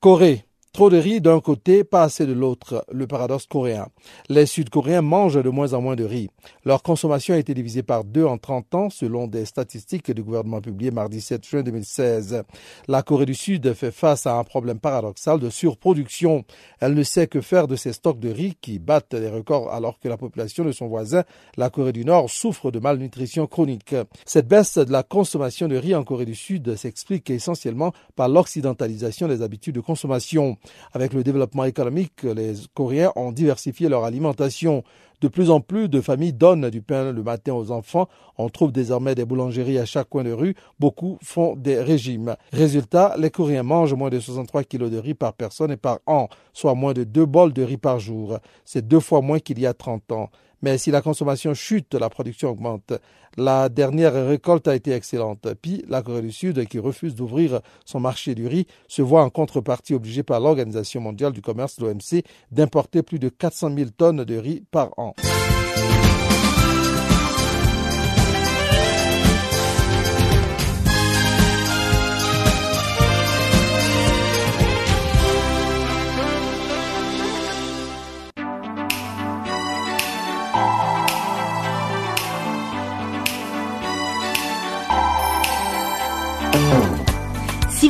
Corée. Trop de riz d'un côté, pas assez de l'autre, le paradoxe coréen. Les Sud-Coréens mangent de moins en moins de riz. Leur consommation a été divisée par deux en 30 ans, selon des statistiques du gouvernement publiées mardi 7 juin 2016. La Corée du Sud fait face à un problème paradoxal de surproduction. Elle ne sait que faire de ces stocks de riz qui battent les records alors que la population de son voisin, la Corée du Nord, souffre de malnutrition chronique. Cette baisse de la consommation de riz en Corée du Sud s'explique essentiellement par l'occidentalisation des habitudes de consommation. Avec le développement économique, les Coréens ont diversifié leur alimentation. De plus en plus de familles donnent du pain le matin aux enfants. On trouve désormais des boulangeries à chaque coin de rue. Beaucoup font des régimes. Résultat, les Coréens mangent moins de 63 kilos de riz par personne et par an, soit moins de deux bols de riz par jour. C'est deux fois moins qu'il y a 30 ans. Mais si la consommation chute, la production augmente. La dernière récolte a été excellente. Puis, la Corée du Sud, qui refuse d'ouvrir son marché du riz, se voit en contrepartie obligée par l'Organisation mondiale du commerce, l'OMC, d'importer plus de 400 000 tonnes de riz par an.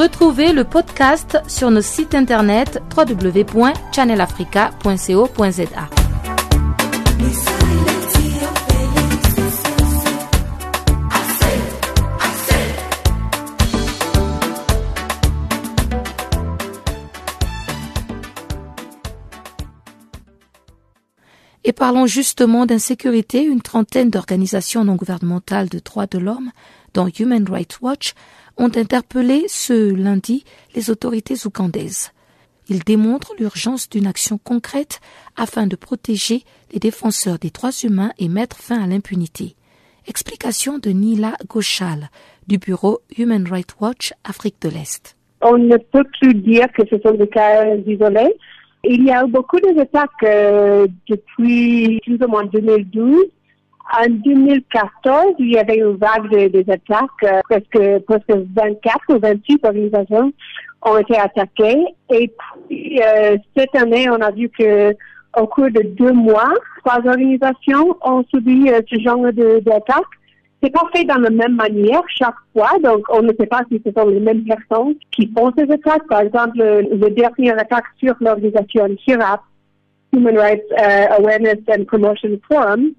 Retrouvez le podcast sur nos sites internet www.channelafrica.co.za. Et parlons justement d'insécurité. Une trentaine d'organisations non gouvernementales de droits de l'homme, dont Human Rights Watch, ont interpellé ce lundi les autorités ougandaises. Ils démontrent l'urgence d'une action concrète afin de protéger les défenseurs des droits humains et mettre fin à l'impunité. Explication de Nila Goshal du bureau Human Rights Watch Afrique de l'Est. On ne peut plus dire que ce sont des cas isolés. Il y a eu beaucoup d'attaques euh, depuis plus ou moins 2012 en 2014, il y avait une vague de, des attaques. euh, presque, presque 24 ou 28 organisations ont été attaquées. Et euh, cette année, on a vu que au cours de deux mois, trois organisations ont subi euh, ce genre d'attaque. C'est pas fait dans la même manière chaque fois, donc on ne sait pas si ce sont les mêmes personnes qui font ces attaques. Par exemple, le, dernier attaque sur l'organisation HIRAP, Human Rights euh, Awareness and Promotion Forum,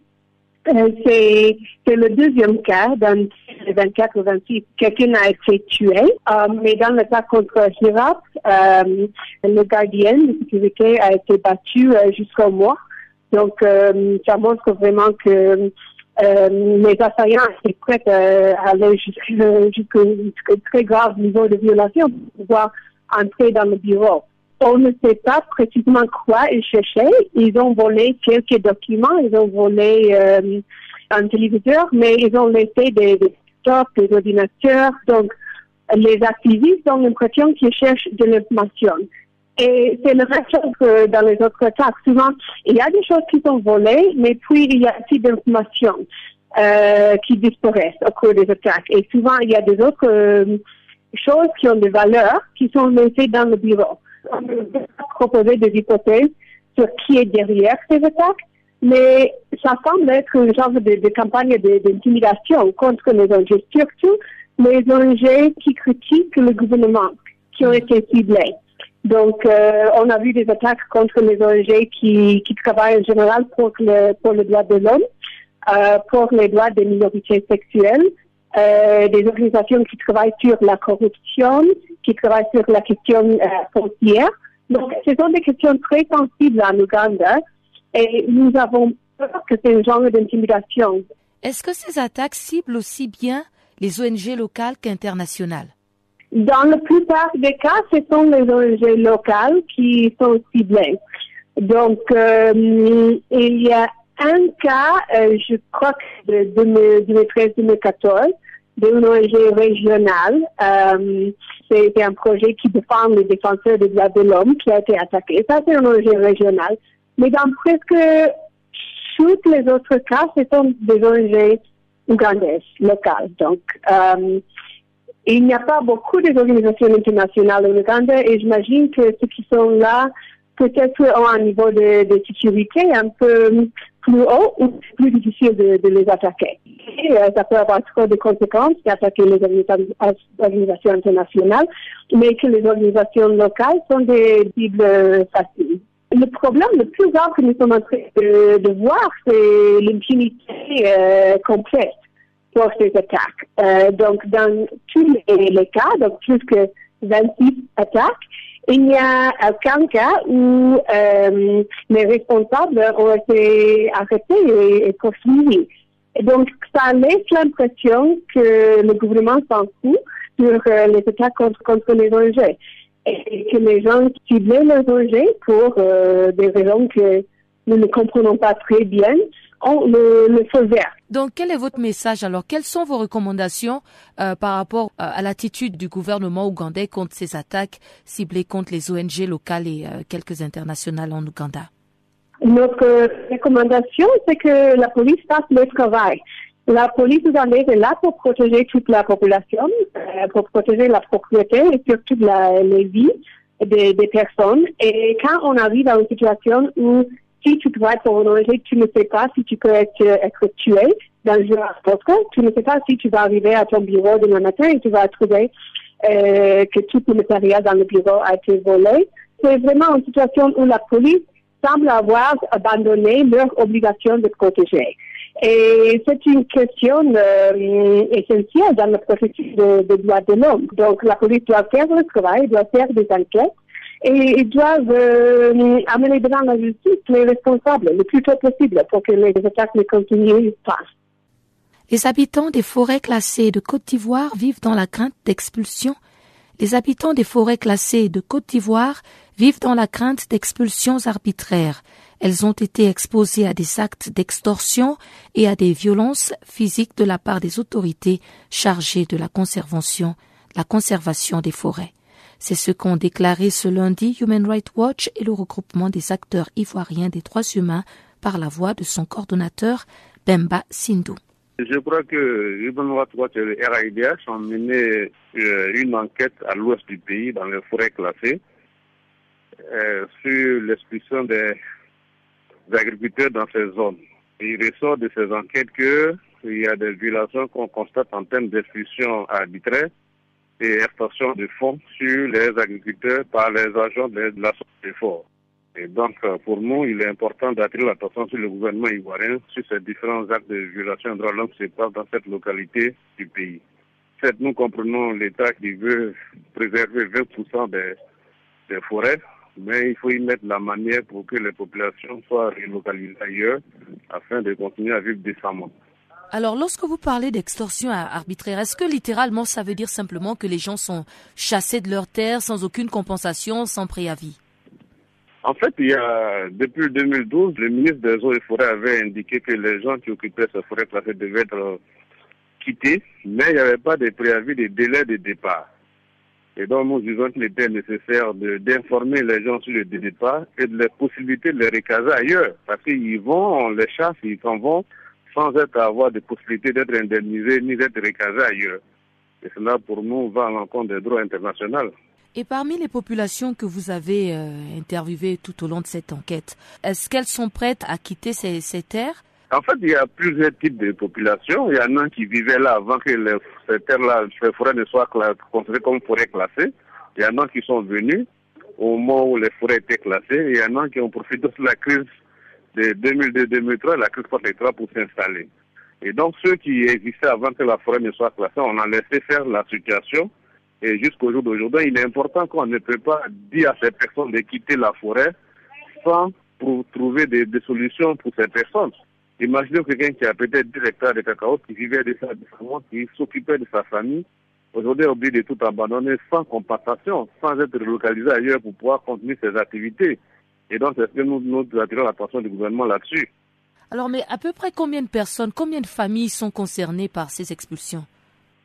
c'est c'est le deuxième cas dans les 24 ou 26. Quelqu'un a été tué, euh, mais dans le cas contre Hirap, euh, le gardien de sécurité a été battu euh, jusqu'au mort. Donc, euh, ça montre vraiment que euh, les assaillants étaient prêts euh, à aller jusqu'à jusqu'à très grave niveau de violation pour pouvoir entrer dans le bureau. On ne sait pas précisément quoi ils cherchaient. Ils ont volé quelques documents, ils ont volé euh, un téléviseur, mais ils ont laissé des, des des ordinateurs. Donc, les activistes ont l'impression qu'ils cherchent de l'information. Et c'est le même chose que dans les autres attaques. Souvent, il y a des choses qui sont volées, mais puis il y a aussi d'informations euh, qui disparaissent au cours des attaques. Et souvent, il y a des autres euh, choses qui ont des valeurs qui sont laissées dans le bureau. On peut pas proposer des hypothèses sur qui est derrière ces attaques, mais ça semble être un genre de, campagne d'intimidation contre les ONG, surtout les ONG qui critiquent le gouvernement, qui ont été ciblés. Donc, euh, on a vu des attaques contre les ONG qui, travaillent en général pour le, pour le droit de l'homme, euh, pour les droits des minorités sexuelles, euh, des organisations qui travaillent sur la corruption, qui travaillent sur la question euh, foncière. Donc, ce sont des questions très sensibles en Ouganda et nous avons peur que c'est un genre d'intimidation. Est-ce que ces attaques ciblent aussi bien les ONG locales qu'internationales? Dans la plupart des cas, ce sont les ONG locales qui sont ciblées. Donc, euh, il y a un cas, euh, je crois que de 2013-2014, d'une ONG régionale. Euh, c'est un projet qui défend les défenseurs des droits de l'homme qui a été attaqué. Ça, c'est une ONG régionale. Mais dans presque tous les autres cas, ce sont des ONG ougandaises, locales. Donc, euh, il n'y a pas beaucoup d'organisations internationales en Ouganda et j'imagine que ceux qui sont là peut-être ont un niveau de, de sécurité un peu plus haut ou plus difficile de, de les attaquer. Et, euh, ça peut avoir trop de conséquences d'attaquer les organisations internationales, mais que les organisations locales sont des cibles faciles. Le problème le plus grave que nous sommes en train de, de voir, c'est l'impunité euh, complète pour ces attaques. Euh, donc, dans tous les, les, cas, donc plus que 26 attaques, il n'y a aucun cas où euh, les responsables ont été arrêtés et, et poursuivis. Donc, ça laisse l'impression que le gouvernement s'en fout sur euh, les attaques contre, contre les ONG et que les gens ciblaient les ONG pour euh, des raisons que nous ne comprenons pas très bien ont le, le feu vert. Donc, quel est votre message alors? Quelles sont vos recommandations euh, par rapport euh, à l'attitude du gouvernement ougandais contre ces attaques ciblées contre les ONG locales et euh, quelques internationales en Ouganda? Notre recommandation, c'est que la police fasse le travail. La police ougandaise est là pour protéger toute la population, pour protéger la propriété et surtout la, les vies des, des personnes. Et quand on arrive à une situation où si tu dois ONG, tu ne sais pas si tu peux être, être tué dans un poste, tu ne sais pas si tu vas arriver à ton bureau demain matin et tu vas trouver euh, que tout le matériel dans le bureau a été volé. C'est vraiment une situation où la police semble avoir abandonné leur obligation de protéger. Et c'est une question euh, essentielle dans le processus de, de droits de l'homme. Donc la police doit faire le travail, doit faire des enquêtes et ils doivent euh, amener devant la justice les responsables le plus tôt possible pour que les attaques ne continuent pas. Les habitants des forêts classées de Côte d'Ivoire vivent dans la crainte d'expulsion. Les habitants des forêts classées de Côte d'Ivoire vivent dans la crainte d'expulsions arbitraires. Elles ont été exposées à des actes d'extorsion et à des violences physiques de la part des autorités chargées de la conservation, la conservation des forêts. C'est ce qu'ont déclaré ce lundi Human Rights Watch et le regroupement des acteurs ivoiriens des droits humains par la voix de son coordonnateur Bemba Sindou. Je crois que Human Rights Watch et le RIDH ont mené euh, une enquête à l'ouest du pays, dans les forêts classées, euh, sur l'expulsion des, des, agriculteurs dans ces zones. Il ressort de ces enquêtes qu'il y a des violations qu'on constate en termes d'expulsion arbitraire et extorsion de fonds sur les agriculteurs par les agents de la société forte. Et donc, pour nous, il est important d'attirer l'attention sur le gouvernement ivoirien sur ces différents actes de violation des droits de l'homme qui se passent dans cette localité du pays. Certes, nous comprenons l'État qui veut préserver 20% des, des, forêts, mais il faut y mettre la manière pour que les populations soient relocalisées ailleurs afin de continuer à vivre décemment. Alors, lorsque vous parlez d'extorsion arbitraire, est-ce que littéralement ça veut dire simplement que les gens sont chassés de leurs terres sans aucune compensation, sans préavis? En fait, il y a, depuis 2012, le ministre des Eaux et Forêts avait indiqué que les gens qui occupaient ces forêts classées devaient être quittés, mais il n'y avait pas de préavis de délai de départ. Et donc, nous disons qu'il était nécessaire d'informer les gens sur le départ et de la possibilité de les recaser ailleurs. Parce qu'ils vont, on les chasse, ils s'en vont sans être avoir de possibilité d'être indemnisés ni d'être recasés ailleurs. Et cela, pour nous, va à l'encontre des droits internationaux. Et parmi les populations que vous avez euh, interviewées tout au long de cette enquête, est-ce qu'elles sont prêtes à quitter ces, ces, terres? En fait, il y a plusieurs types de populations. Il y en a qui vivaient là avant que les, ces terres-là, ces forêts ne soient considérées comme forêts classées. Il y en a qui sont venus au moment où les forêts étaient classées. Il y en a qui ont profité de la crise de 2002-2003, la crise post-électorale pour s'installer. Et donc, ceux qui existaient avant que la forêt ne soit classée, on a laissé faire la situation et jusqu'au jour d'aujourd'hui, il est important qu'on ne peut pas dire à ces personnes de quitter la forêt sans pour trouver des, solutions pour ces personnes. Imaginez quelqu'un qui a peut-être 10 hectares de cacao, qui vivait de famille, qui s'occupait de sa famille, aujourd'hui obligé de tout abandonner sans compensation, sans être relocalisé ailleurs pour pouvoir continuer ses activités. Et donc, c'est ce que nous, nous attirons l'attention du gouvernement là-dessus. Alors, mais à peu près combien de personnes, combien de familles sont concernées par ces expulsions?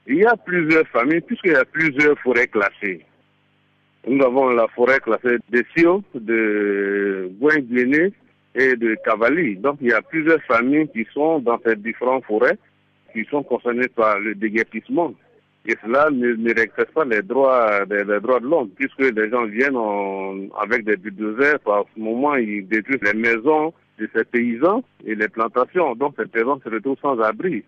Il y a plusieurs familles, puisqu'il y a plusieurs forêts classées. Nous avons la forêt classée de Sio, de Guinguéné et de Cavali. Donc il y a plusieurs familles qui sont dans ces différentes forêts, qui sont concernées par le déguerpissement. Et cela ne, ne respecte pas les droits, les, droits de l'homme, puisque les gens viennent en, avec des bulldozers, par ce moment ils détruisent les maisons, de ces paysans et les plantations. Donc ces paysans se retrouvent sans abri.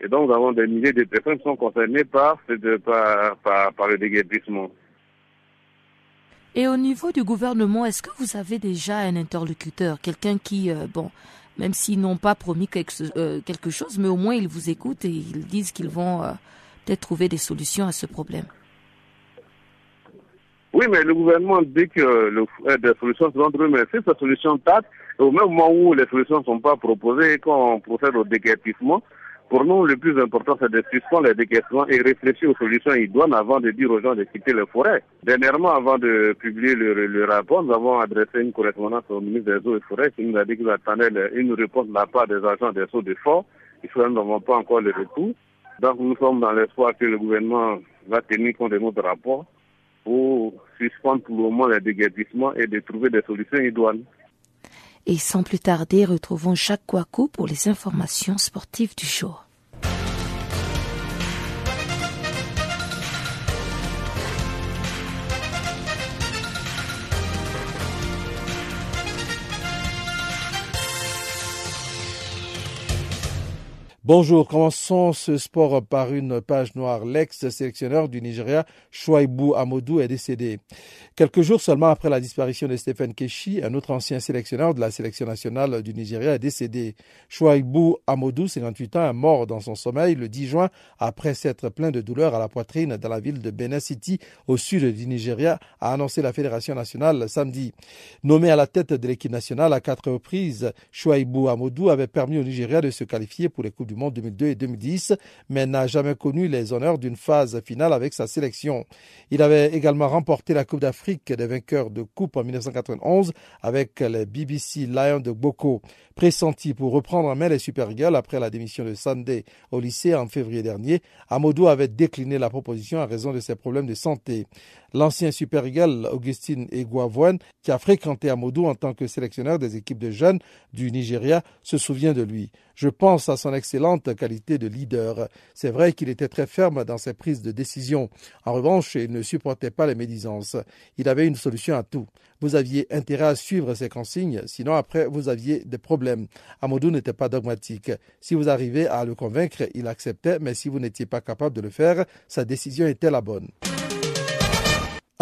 Et donc nous avons des milliers de personnes qui sont concernées par, par, par, par le déguerpissement. Et au niveau du gouvernement, est-ce que vous avez déjà un interlocuteur, quelqu'un qui, euh, bon, même s'ils n'ont pas promis quelque, euh, quelque, chose, mais au moins ils vous écoutent et ils disent qu'ils vont euh, peut-être trouver des solutions à ce problème Oui, mais le gouvernement dit que le, des solutions seront trouvées, mais si ces solutions tardent, au même moment où les solutions ne sont pas proposées et qu'on procède au déguerpissement, pour nous, le plus important, c'est de suspendre les décaissements et réfléchir aux solutions idoines avant de dire aux gens de quitter les forêts. Dernièrement, avant de publier le, rapport, nous avons adressé une correspondance au ministre des Eaux et Forêts qui nous a dit qu'il attendait une réponse de la part des agents des eaux de fort. Il nous pas encore le retour. Donc, nous sommes dans l'espoir que le gouvernement va tenir compte de notre rapport pour suspendre pour le moment les déguerpissements et de trouver des solutions idoines. Et sans plus tarder, retrouvons Jacques Kouakou pour les informations sportives du jour. Bonjour, commençons ce sport par une page noire. L'ex-sélectionneur du Nigeria, Chouaibou Amodou, est décédé. Quelques jours seulement après la disparition de Stephen Keshi, un autre ancien sélectionneur de la sélection nationale du Nigeria est décédé. Chouaibou Amodou, 58 ans, est mort dans son sommeil le 10 juin après s'être plein de douleurs à la poitrine dans la ville de Benin City, au sud du Nigeria, a annoncé la Fédération nationale samedi. Nommé à la tête de l'équipe nationale à quatre reprises, Chouaibou Amodou avait permis au Nigeria de se qualifier pour les Coupes du Monde 2002 et 2010, mais n'a jamais connu les honneurs d'une phase finale avec sa sélection. Il avait également remporté la Coupe d'Afrique des vainqueurs de Coupe en 1991 avec les BBC Lions de Boko. Pressenti pour reprendre en main les Super Eagles après la démission de Sunday au lycée en février dernier, Amodo avait décliné la proposition à raison de ses problèmes de santé. L'ancien Super Eagle Augustine Eguavoine, qui a fréquenté Amodo en tant que sélectionneur des équipes de jeunes du Nigeria, se souvient de lui. Je pense à son excellente qualité de leader. C'est vrai qu'il était très ferme dans ses prises de décision. En revanche, il ne supportait pas les médisances. Il avait une solution à tout. Vous aviez intérêt à suivre ses consignes, sinon après vous aviez des problèmes. Amadou n'était pas dogmatique. Si vous arrivez à le convaincre, il acceptait, mais si vous n'étiez pas capable de le faire, sa décision était la bonne.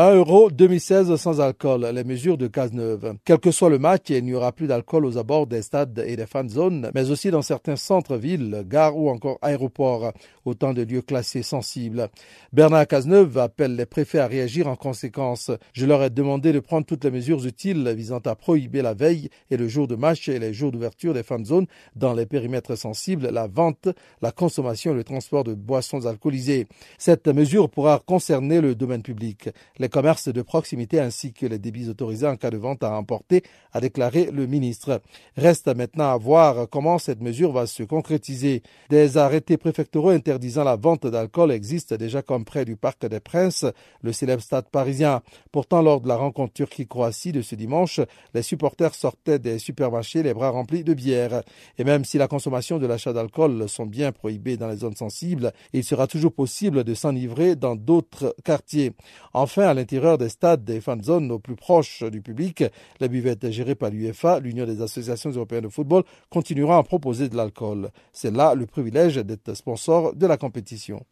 1 euro 2016 sans alcool, les mesures de Cazeneuve. Quel que soit le match, il n'y aura plus d'alcool aux abords des stades et des fan zones, mais aussi dans certains centres-villes, gares ou encore aéroports, autant de lieux classés sensibles. Bernard Cazeneuve appelle les préfets à réagir en conséquence. Je leur ai demandé de prendre toutes les mesures utiles visant à prohiber la veille et le jour de match et les jours d'ouverture des fan zones dans les périmètres sensibles, la vente, la consommation et le transport de boissons alcoolisées. Cette mesure pourra concerner le domaine public commerces de proximité ainsi que les débits autorisés en cas de vente à emporter, a déclaré le ministre. Reste maintenant à voir comment cette mesure va se concrétiser. Des arrêtés préfectoraux interdisant la vente d'alcool existent déjà comme près du Parc des Princes, le célèbre stade parisien. Pourtant, lors de la rencontre Turquie-Croatie de ce dimanche, les supporters sortaient des supermarchés les bras remplis de bière. Et même si la consommation de l'achat d'alcool sont bien prohibées dans les zones sensibles, il sera toujours possible de s'enivrer dans d'autres quartiers. Enfin, à l'intérieur des stades des fan zones au plus proches du public. Les buvettes gérées par l'UEFA, l'Union des associations européennes de football, continuera à proposer de l'alcool. C'est là le privilège d'être sponsor de la compétition.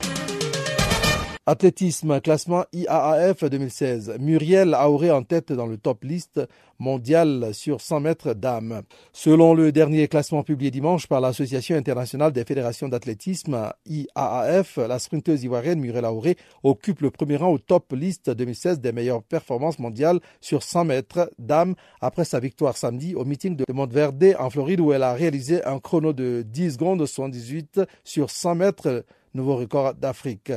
Athlétisme, classement IAAF 2016. Muriel Auré en tête dans le top list mondial sur 100 mètres dames. Selon le dernier classement publié dimanche par l'Association internationale des fédérations d'athlétisme IAAF, la sprinteuse ivoirienne Muriel Auré occupe le premier rang au top list 2016 des meilleures performances mondiales sur 100 mètres dames après sa victoire samedi au meeting de Monteverde en Floride où elle a réalisé un chrono de 10 secondes 78 sur 100 mètres, nouveau record d'Afrique.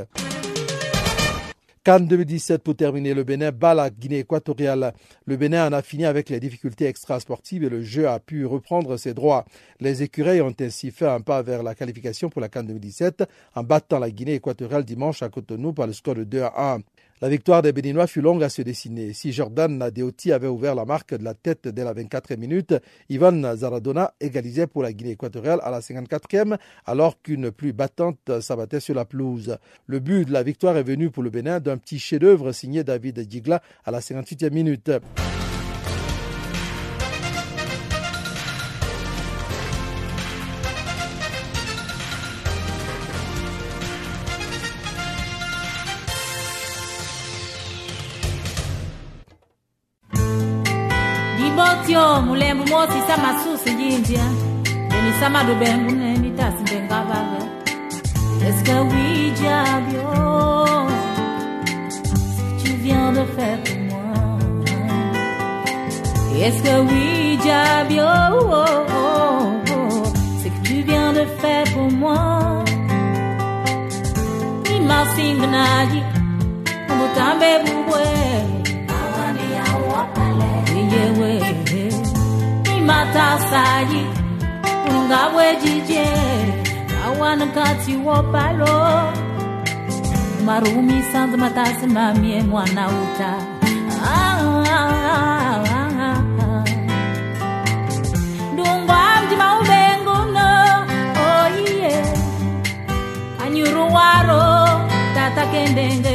Cannes 2017 pour terminer, le Bénin bat la Guinée équatoriale. Le Bénin en a fini avec les difficultés extrasportives et le jeu a pu reprendre ses droits. Les écureuils ont ainsi fait un pas vers la qualification pour la Cannes 2017 en battant la Guinée équatoriale dimanche à Cotonou par le score de 2 à 1. La victoire des Béninois fut longue à se dessiner. Si Jordan Nadeoti avait ouvert la marque de la tête dès la 24e minute, Ivan Zaradona égalisait pour la Guinée équatoriale à la 54e, alors qu'une pluie battante s'abattait sur la pelouse. Le but de la victoire est venu pour le Bénin d'un petit chef-d'œuvre signé David Digla à la 58e minute. Mulembu mosi samasusi yindia. Beni sama do bengu neni tasi benga baga Est-ce que oui diable tu viens de faire pour moi. Est-ce que oui diable oh, oh, oh, c'est que tu viens de faire pour moi. Ima singnaji Mutambe bubwe. Awani ya wapale. Yewe Mata sayi pungabwe matasayi ungawejije awanakati wopalo. Marumi sand sanz matasi mamie mwana uta. Dungwamjima ubenguno oiye. Anyuruwaro tatakendenge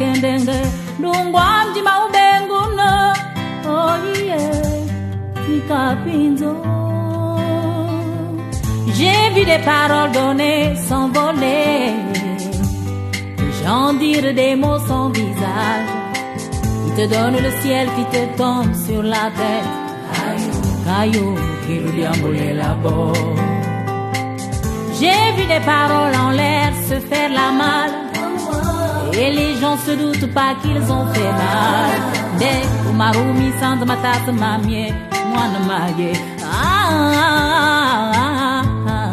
kendenge Ndungwa Oh Nikapinzo. J'ai vu des paroles données s'envoler gens dire des mots sans visage. Qui te donnent le ciel qui te tombe sur la tête. Caillou qui nous déambulait là-bas J'ai vu des paroles en l'air se faire la malle Et les gens se doutent pas qu'ils ont fait mal. Des Umarumi sans matata mamie Mwana maye Ah, ah, ah, ah,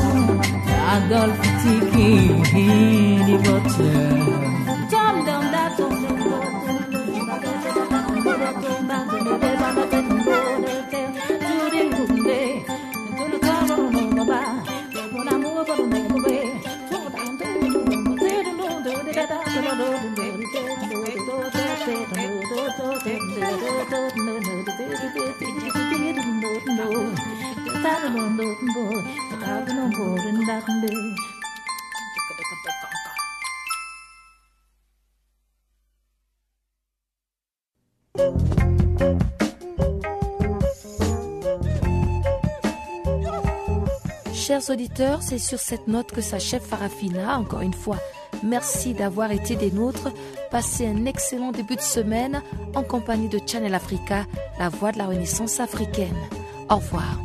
Adolf Tiki Hini Bottom Tom Dom Datum Batum Batum Batum Batum Batum Chers auditeurs, c'est sur cette note que s'achève Farafina. Encore une fois, Merci d'avoir été des nôtres. Passez un excellent début de semaine en compagnie de Channel Africa, la voix de la Renaissance africaine. Au revoir.